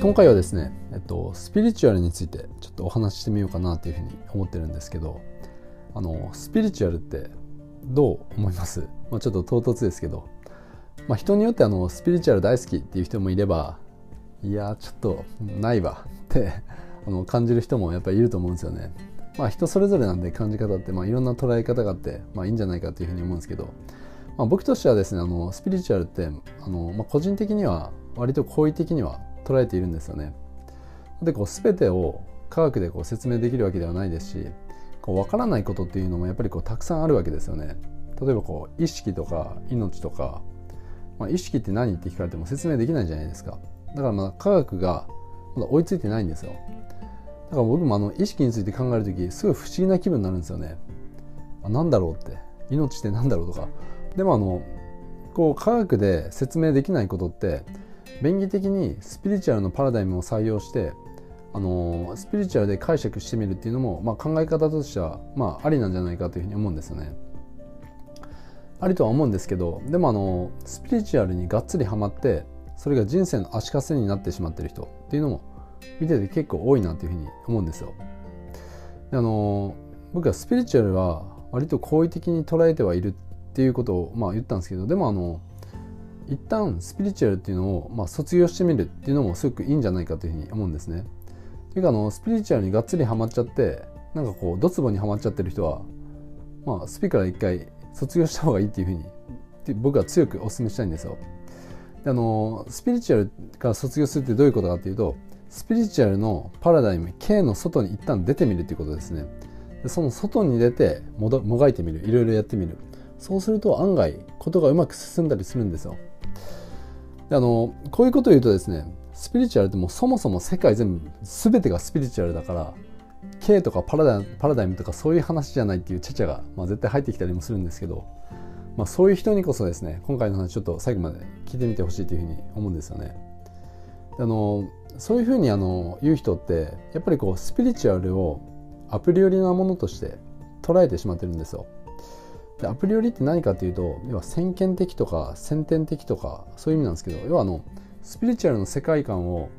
今回はですね、えっと、スピリチュアルについてちょっとお話ししてみようかなというふうに思ってるんですけどあのスピリチュアルってどう思います、まあ、ちょっと唐突ですけど、まあ、人によってあのスピリチュアル大好きっていう人もいればいやちょっとないわ。ってあの感じる人もやっぱりいると思うんですよね。まあ、人それぞれなんで感じ方ってまあいろんな捉え方があって、まあ、いいんじゃないかというふうに思うんですけど、まあ、僕としてはですねあのスピリチュアルってあの、まあ、個人的には割と好意的には捉えているんですよね。でこう全てを科学でこう説明できるわけではないですしこう分からないことっていうのもやっぱりこうたくさんあるわけですよね。例えばこう意識とか命とか、まあ、意識って何って聞かれても説明できないじゃないですか。だからまあ科学がまだ追いついてないんですよ。だから僕もあの意識について考える時すごい不思議な気分になるんですよね。あなんだろうって命ってなんだろうとか。でもあのこう科学で説明できないことって便宜的にスピリチュアルのパラダイムを採用してあのスピリチュアルで解釈してみるっていうのも、まあ、考え方としては、まあ、ありなんじゃないかというふうに思うんですよね。ありとは思うんですけどでもあのスピリチュアルにがっつりハマってそれが人生の足かせになってしまってる人っていうのも見てて結構多いなというふうに思うんですよ。であの僕はスピリチュアルは割と好意的に捉えてはいるっていうことを、まあ、言ったんですけどでもあの一旦スピリチュアルっていうのを、まあ、卒業してみるっていうのもすごくいいんじゃないかというふうに思うんですね。というかあのスピリチュアルにがっつりハマっちゃってなんかこうドツボにはまっちゃってる人は、まあ、スピから一回卒業した方がいいっていうふうに僕は強くお勧めしたいんですよ。であのスピリチュアルから卒業するってどういうことかっていうとスピリチュアルのパラダイム K の外に一旦出てみるっていうことですね。でその外に出てもがいてみるいろいろやってみるそうすると案外ことがうまく進んだりするんですよ。であのこういうことを言うとですねスピリチュアルってもうそもそも世界全部全てがスピリチュアルだから K とかパラダパラダイムとかそういう話じゃないっていうチャチャが、まあ、絶対入ってきたりもするんですけど、まあ、そういう人にこそですね今回の話ちょっと最後まで聞いてみてほしいというふうに思うんですよね。あのそういうふうにあの言う人ってやっぱりこうスピリチュアルをアプリ寄りなものとして捉えてしまってるんですよ。でアプリ寄りって何かっていうと要は先見的とか先天的とかそういう意味なんですけど要はあのスピリチュアルの世界観を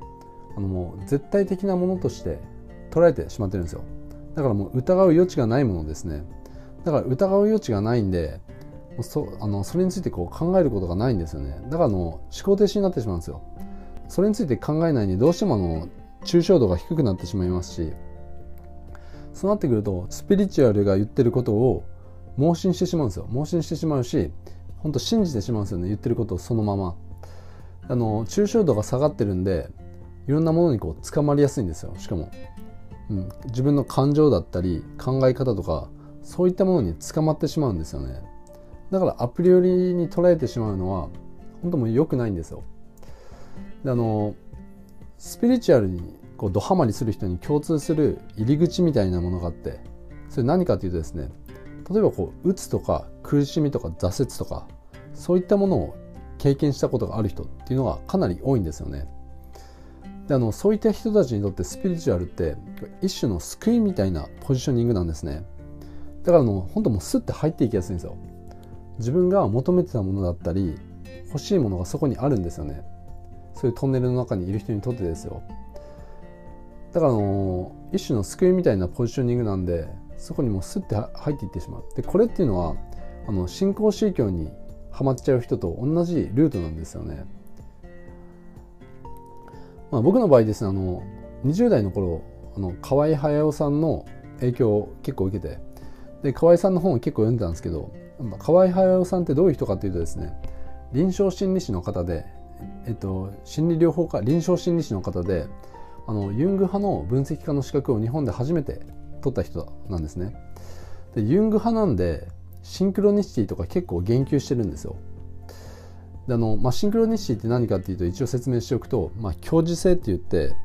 あのもう絶対的なものとして捉えてしまってるんですよ。だからもう疑う余地がないものですね。だから疑う余地がないんでそあのそれについてこう考えることがないんですよね。だからの思考停止になってしまうんですよ。それについて考えないにどうしてもあの抽象度が低くなってしまいますしそうなってくるとスピリチュアルが言ってることを盲信してしまうんですよ。盲信してしまうし本当信じてしまうんですよね。言ってることをそのまま。あの抽象度が下がってるんでいろんなものにこう捕まりやすいんですよ。しかも、うん、自分の感情だったり考え方とかそういったものに捕まってしまうんですよね。だからアプリ寄りに捉えてしまうのは本当もう良くないんですよ。であのスピリチュアルにこうドハマりする人に共通する入り口みたいなものがあってそれ何かというとですね例えばこう鬱とか苦しみとか挫折とかそういったものを経験したことがある人っていうのがかなり多いんですよね。であのそういった人たちにとってスピリチュアルって一種の救いみたいなポジショニングなんですね。だからの本当もうスッて入っていきやすいんですよ。自分が求めてたものだったり欲しいものがそこにあるんですよね。そういうトンネルの中にいる人にとってですよ。だからあの一種の救いみたいなポジショニングなんでそこにもうスッて入っていってしまう。でこれっていうのはあの新興宗教にハマっちゃう人と同じルートなんですよね。まあ、僕の場合ですねあの20代の頃あの河合隼さんの影響を結構受けてで河合さんの本を結構読んでたんですけど河合隼さんってどういう人かというとですね臨床心理士の方で、えっと、心理療法家臨床心理士の方であのユング派の分析家の資格を日本で初めて取った人なんですね。でユング派なんでシンクロニシティとか結構言及してるんですよ。であのまあ、シンクロニシティって何かっていうと一応説明しておくと、まあ、共時性って言って、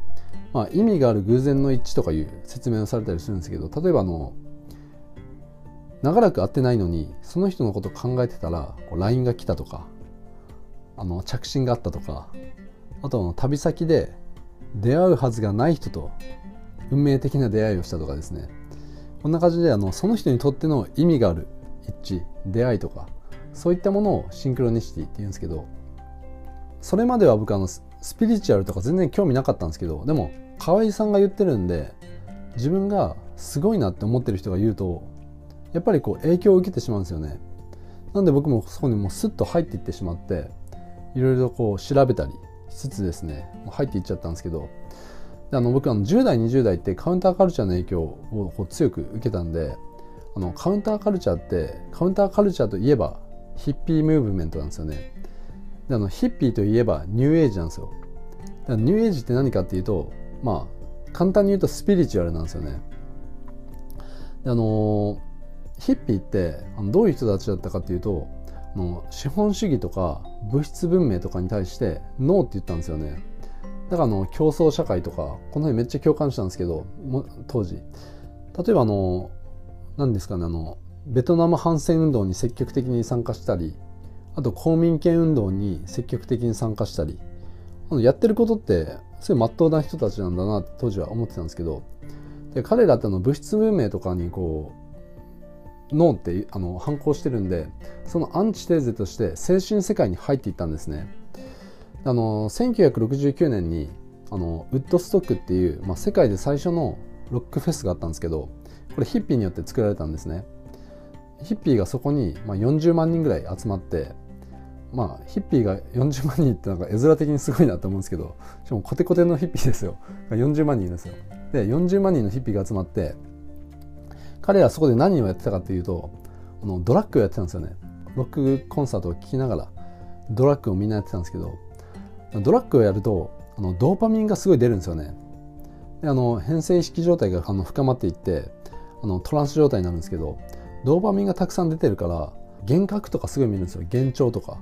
まあ、意味がある偶然の一致とかいう説明をされたりするんですけど例えばあの長らく会ってないのにその人のことを考えてたらこう LINE が来たとかあの着信があったとかあとは旅先で出会うはずがない人と運命的な出会いをしたとかですね。こんな感じであのその人にとっての意味がある一致出会いとかそういったものをシンクロニシティって言うんですけどそれまでは僕あのスピリチュアルとか全然興味なかったんですけどでも河合さんが言ってるんで自分がすごいなって思ってる人が言うとやっぱりこう影響を受けてしまうんですよね。なんで僕もそこにもうスッと入っていってしまっていろいろこう調べたりしつつですね入っていっちゃったんですけどであの僕あの10代20代ってカウンターカルチャーの影響を強く受けたんであのカウンターカルチャーってカウンターカルチャーといえばヒッピームーブメントなんですよね。であのヒッピーといえばニューエイジなんですよ。ニューエイジって何かっていうとまあ簡単に言うとスピリチュアルなんですよね。であのヒッピーってあのどういう人たちだったかっていうとあの資本主義とか物質文明とかに対してノーって言ったんですよね。だからあの競争社会とかこの辺めっちゃ共感したんですけど当時。例えばあの何ですかねあのベトナム反戦運動に積極的に参加したりあと公民権運動に積極的に参加したりあのやってることってすごい真っ当な人たちなんだなって当時は思ってたんですけどで彼らっての物質文明とかにこう脳ってあの反抗してるんでそのアンチテーゼとして精神世界に入っていったんですね。あの1969年にあのウッドストックっていう、まあ、世界で最初のロックフェスがあったんですけどこれヒッピーによって作られたんですね。ヒッピーがそこに、まあ、40万人ぐらい集まってまあヒッピーが40万人ってなんか絵面的にすごいなと思うんですけどしかもコテコテのヒッピーですよ。40万人いるんですよ。で40万人のヒッピーが集まって彼らそこで何をやってたかっていうとあのドラッグをやってたんですよね。ロックコンサートを聴きながらドラッグをみんなやってたんですけどドラッグをやるとあのドーパミンがすごい出るんですよね。であの変性意識状態があの深まっていってあのトランス状態になるんですけどドーパミンがたくさん出てるから幻覚とかすごい見るんですよ。幻聴とか。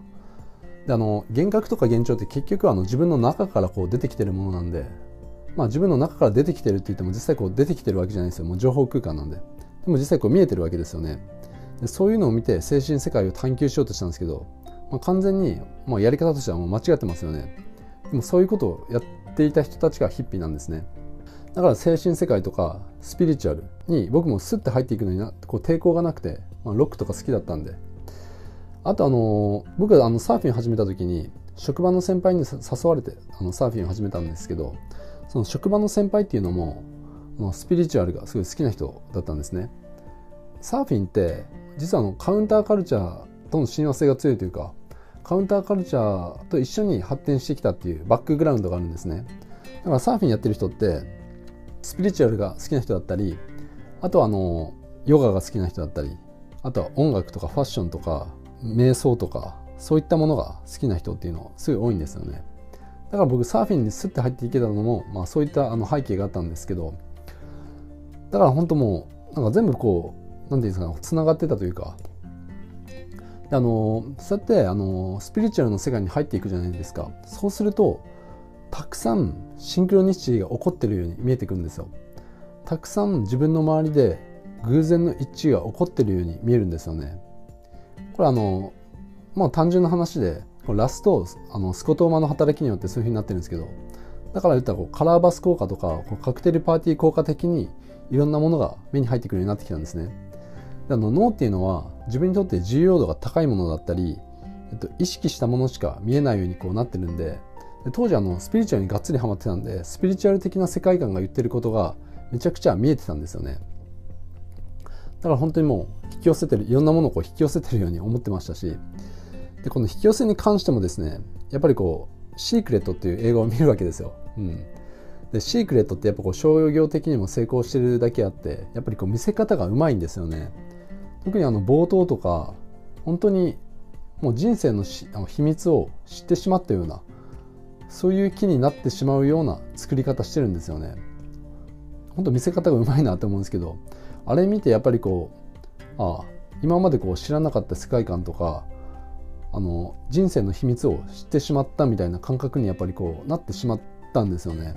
であの幻覚とか幻聴って結局あの自分の中からこう出てきてるものなんでまあ自分の中から出てきてるって言っても実際こう出てきてるわけじゃないですよ。もう情報空間なんで。でも実際こう見えてるわけですよね。でそういうのを見て精神世界を探求しようとしたんですけど、まあ、完全に、まあ、やり方としてはもう間違ってますよね。でもそういうことをやっていた人たちがヒッピーなんですね。だから精神世界とかスピリチュアルに僕もスッて入っていくのになこう抵抗がなくて、まあ、ロックとか好きだったんで。あとあの僕があのサーフィン始めた時に職場の先輩に誘われてあのサーフィンを始めたんですけどその職場の先輩っていうのもスピリチュアルがすごい好きな人だったんですね。サーフィンって実はあのカウンターカルチャーとの親和性が強いというかカウンターカルチャーと一緒に発展してきたっていうバックグラウンドがあるんですね。だからサーフィンやってる人ってスピリチュアルが好きな人だったりあとはあのヨガが好きな人だったりあとは音楽とかファッションとか瞑想とかそういったものが好きな人っていうのすごい多いんですよね。だから僕サーフィンにスッて入っていけたのも、まあ、そういったあの背景があったんですけどだから本当もうなんか全部こう何て言うんですかねつながってたというかあのそうやってあのスピリチュアルの世界に入っていくじゃないですか。そうするとたくさんシンクロニシティが起こってるように見えてくるんですよ。たくさん自分の周りで偶然の一致が起こってるように見えるんですよね。これあのまあ単純な話でラストあのスコトーマの働きによってそういうふうになってるんですけどだから言ったらこうカラーバス効果とかこうカクテルパーティー効果的にいろんなものが目に入ってくるようになってきたんですね。あの脳っていうのは自分にとって重要度が高いものだったり、えっと、意識したものしか見えないようにこうなってるんでで当時あのスピリチュアルにがっつりハマってたんでスピリチュアル的な世界観が言ってることがめちゃくちゃ見えてたんですよねだから本当にもう引き寄せてるいろんなものをこう引き寄せてるように思ってましたしでこの引き寄せに関してもですねやっぱりこうシークレットっていう映画を見るわけですよ。うん、でシークレットってやっぱこう商業的にも成功してるだけあってやっぱりこう見せ方がうまいんですよね。特にあの冒頭とか本当にもう人生のあの秘密を知ってしまったようなそういう気になってしまうような作り方してるんですよね。本当見せ方がうまいなと思うんですけどあれ見てやっぱりこうああ今までこう知らなかった世界観とかあの人生の秘密を知ってしまったみたいな感覚にやっぱりこうなってしまったんですよね。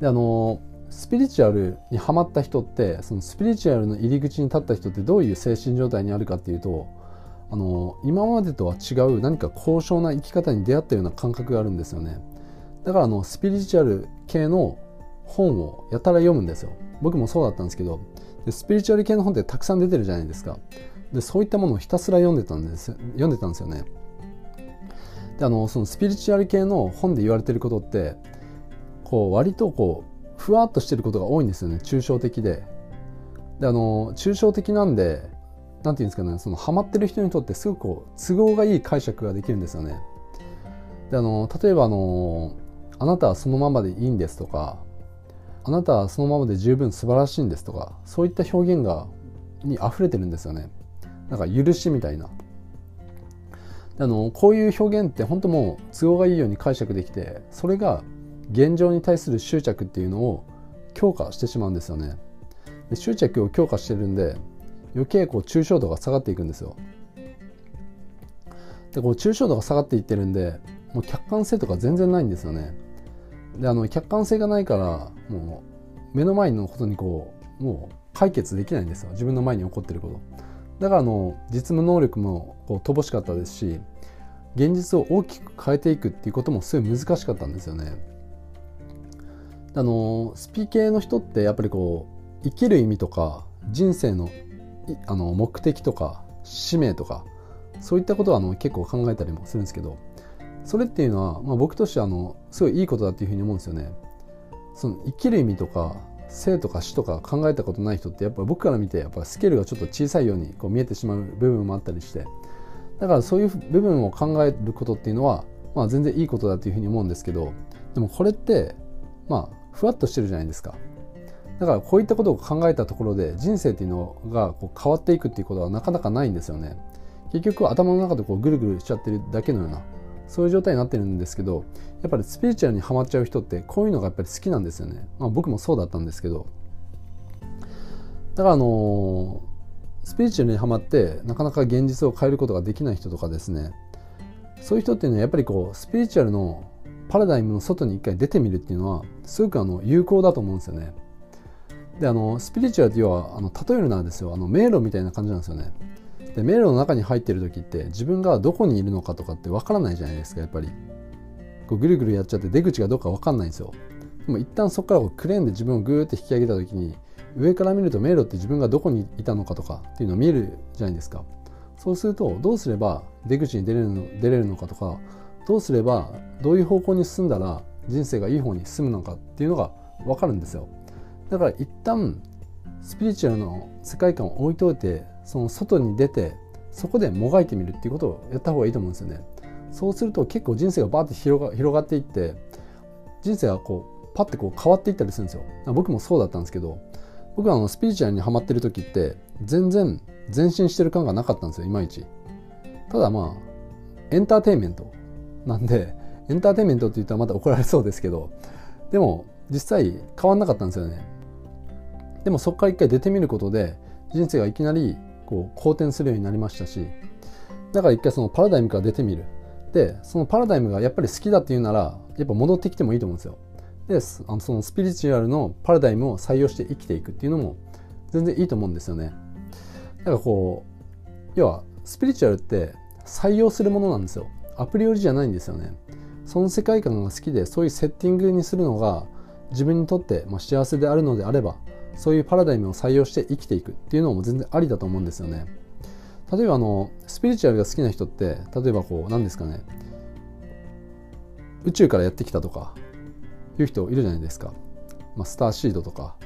であのスピリチュアルにはまった人ってそのスピリチュアルの入り口に立った人ってどういう精神状態にあるかっていうとあの今までとは違う何か高尚な生き方に出会ったような感覚があるんですよね。だからあのスピリチュアル系の本をやたら読むんですよ。僕もそうだったんですけどでスピリチュアル系の本ってたくさん出てるじゃないですかでそういったものをひたすら読んでたんです読んでたんですよねであのそのスピリチュアル系の本で言われてることってこう割とこうふわっとしてることが多いんですよね抽象的で。であの抽象的なんで何て言うんですかねそのハマってる人にとってすごくこう都合がいい解釈ができるんですよね。であの例えばあの「あなたはそのままでいいんです」とか「あなたはそのままで十分素晴らしいんです」とかそういった表現がに溢れてるんですよね。なんか許しみたいな。あのこういう表現って本当もう都合がいいように解釈できてそれが現状に対する執着っていうのを強化してしまうんですよね。で執着を強化してるんで余計こう抽象度が下がっていくんですよ。でこう抽象度が下がっていってるんでもう客観性とか全然ないんですよね。であの客観性がないからもう目の前のことにこうもう解決できないんですよ。自分の前に起こってること。だからあの実務能力もこう乏しかったですし現実を大きく変えていくっていうこともすごい難しかったんですよね。あのスピ系の人ってやっぱりこう生きる意味とか人生のあの目的とか使命とかそういったことはあの結構考えたりもするんですけどそれっていうのは、まあ、僕としてあのすごいいいことだっていうふうに思うんですよね。その生きる意味とか生とか死とか考えたことない人ってやっぱ僕から見てやっぱスケールがちょっと小さいようにこう見えてしまう部分もあったりしてだからそういう部分を考えることっていうのは、まあ、全然いいことだっていうふうに思うんですけどでもこれってまあふわっとしてるじゃないですか。だからこういったことを考えたところで人生っていうのがこう変わっていくっていうことはなかなかないんですよね。結局頭の中でこうぐるぐるしちゃってるだけのようなそういう状態になってるんですけどやっぱりスピリチュアルにはまっちゃう人ってこういうのがやっぱり好きなんですよね、まあ、僕もそうだったんですけど。だからあのー、スピリチュアルにはまってなかなか現実を変えることができない人とかですね。そういう人っていうのはやっぱりこうスピリチュアルのパラダイムの外に一回出てみるっていうのはすごくあの有効だと思うんですよね。であのスピリチュアルって要はあの例えるならですよあの迷路みたいな感じなんですよね。で迷路の中に入ってる時って自分がどこにいるのかとかってわからないじゃないですかやっぱり。こうぐるぐるやっちゃって出口がどうかわかんないんですよ。でも一旦そこからこうクレーンで自分をグーって引き上げた時に上から見ると迷路って自分がどこにいたのかとかっていうのを見えるじゃないですか。そうするとどうすれば出口に出れるの出れるのかとかどうすればどういう方向に進んだら人生がいい方に進むのかっていうのが分かるんですよ。だから一旦スピリチュアルの世界観を置いといてその外に出てそこでもがいてみるっていうことをやった方がいいと思うんですよね。そうすると結構人生がバーって広が広がっていって人生がこうパッてこう変わっていったりするんですよ。僕もそうだったんですけど僕はあのスピリチュアルにはまってる時って全然前進してる感がなかったんですよいまいち。ただまあエンターテインメント。なんでエンターテインメントって言ったらまた怒られそうですけどでも実際変わんなかったんですよね。でもそこから一回出てみることで人生がいきなりこう好転するようになりましたしだから一回そのパラダイムから出てみる。でそのパラダイムがやっぱり好きだっていうならやっぱ戻ってきてもいいと思うんですよ。であのそのスピリチュアルのパラダイムを採用して生きていくっていうのも全然いいと思うんですよね。だからこう要はスピリチュアルって採用するものなんですよ。アプリよりじゃないんですよね。その世界観が好きでそういうセッティングにするのが自分にとって、ま、幸せであるのであればそういうパラダイムを採用して生きていく。っていうのも全然ありだと思うんですよね。例えばあのスピリチュアルが好きな人って例えばこう何ですかね。宇宙からやってきたとかいう人いるじゃないですか、まあ、スターシードとか。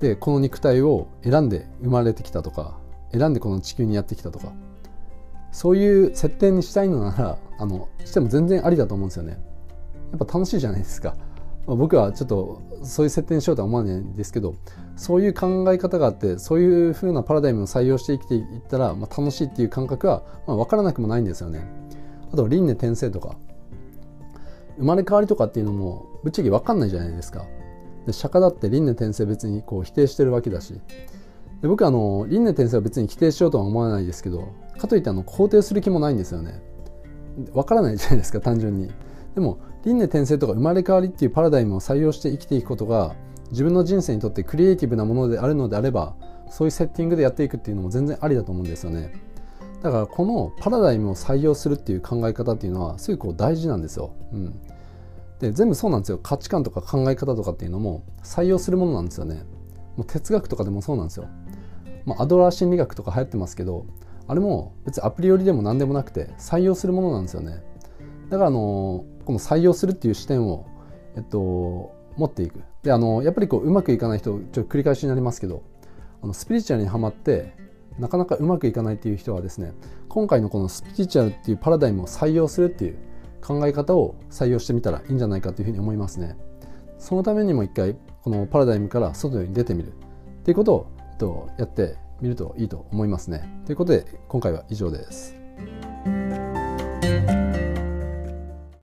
でこの肉体を選んで生まれてきたとか選んでこの地球にやってきたとか。そういう設定にしたいのならあのしても全然ありだと思うんですよねやっぱ楽しいじゃないですか僕はちょっとそういう設定にしようとは思わないんですけどそういう考え方があってそういう風なパラダイムを採用して生きていったら、まあ、楽しいっていう感覚は、まあ、分からなくもないんですよね。あと輪廻転生とか生まれ変わりとかっていうのもぶっちゃけ分かんないじゃないですか。で釈迦だって輪廻転生別にこう否定してるわけだしで僕はあの輪廻転生は別に否定しようとは思わないですけどかといってあの肯定する気もないんですよね。分からないじゃないですか単純に。でも輪廻転生とか生まれ変わりっていうパラダイムを採用して生きていくことが自分の人生にとってクリエイティブなものであるのであればそういうセッティングでやっていくっていうのも全然ありだと思うんですよね。だからこのパラダイムを採用するっていう考え方っていうのはすごいこう大事なんですよ、うん、で全部そうなんですよ。価値観とか考え方とかっていうのも採用するものなんですよね。もう哲学とかでもそうなんですよ、まあ、アドラー心理学とか流行ってますけどあれも別にアプリ寄りでも何でもなくて採用するものなんですよね。だからあのこの採用するっていう視点を、えっと、持っていく。であのやっぱりこううまくいかない人ちょ繰り返しになりますけどあのスピリチュアルにはまってなかなかうまくいかないっていう人はですね今回のこのスピリチュアルっていうパラダイムを採用するっていう考え方を採用してみたらいいんじゃないかというふうに思いますね。そのためにも一回このパラダイムから外に出てみるっていうことを、えっと、やってみるといいと思いますね。ということで今回は以上です。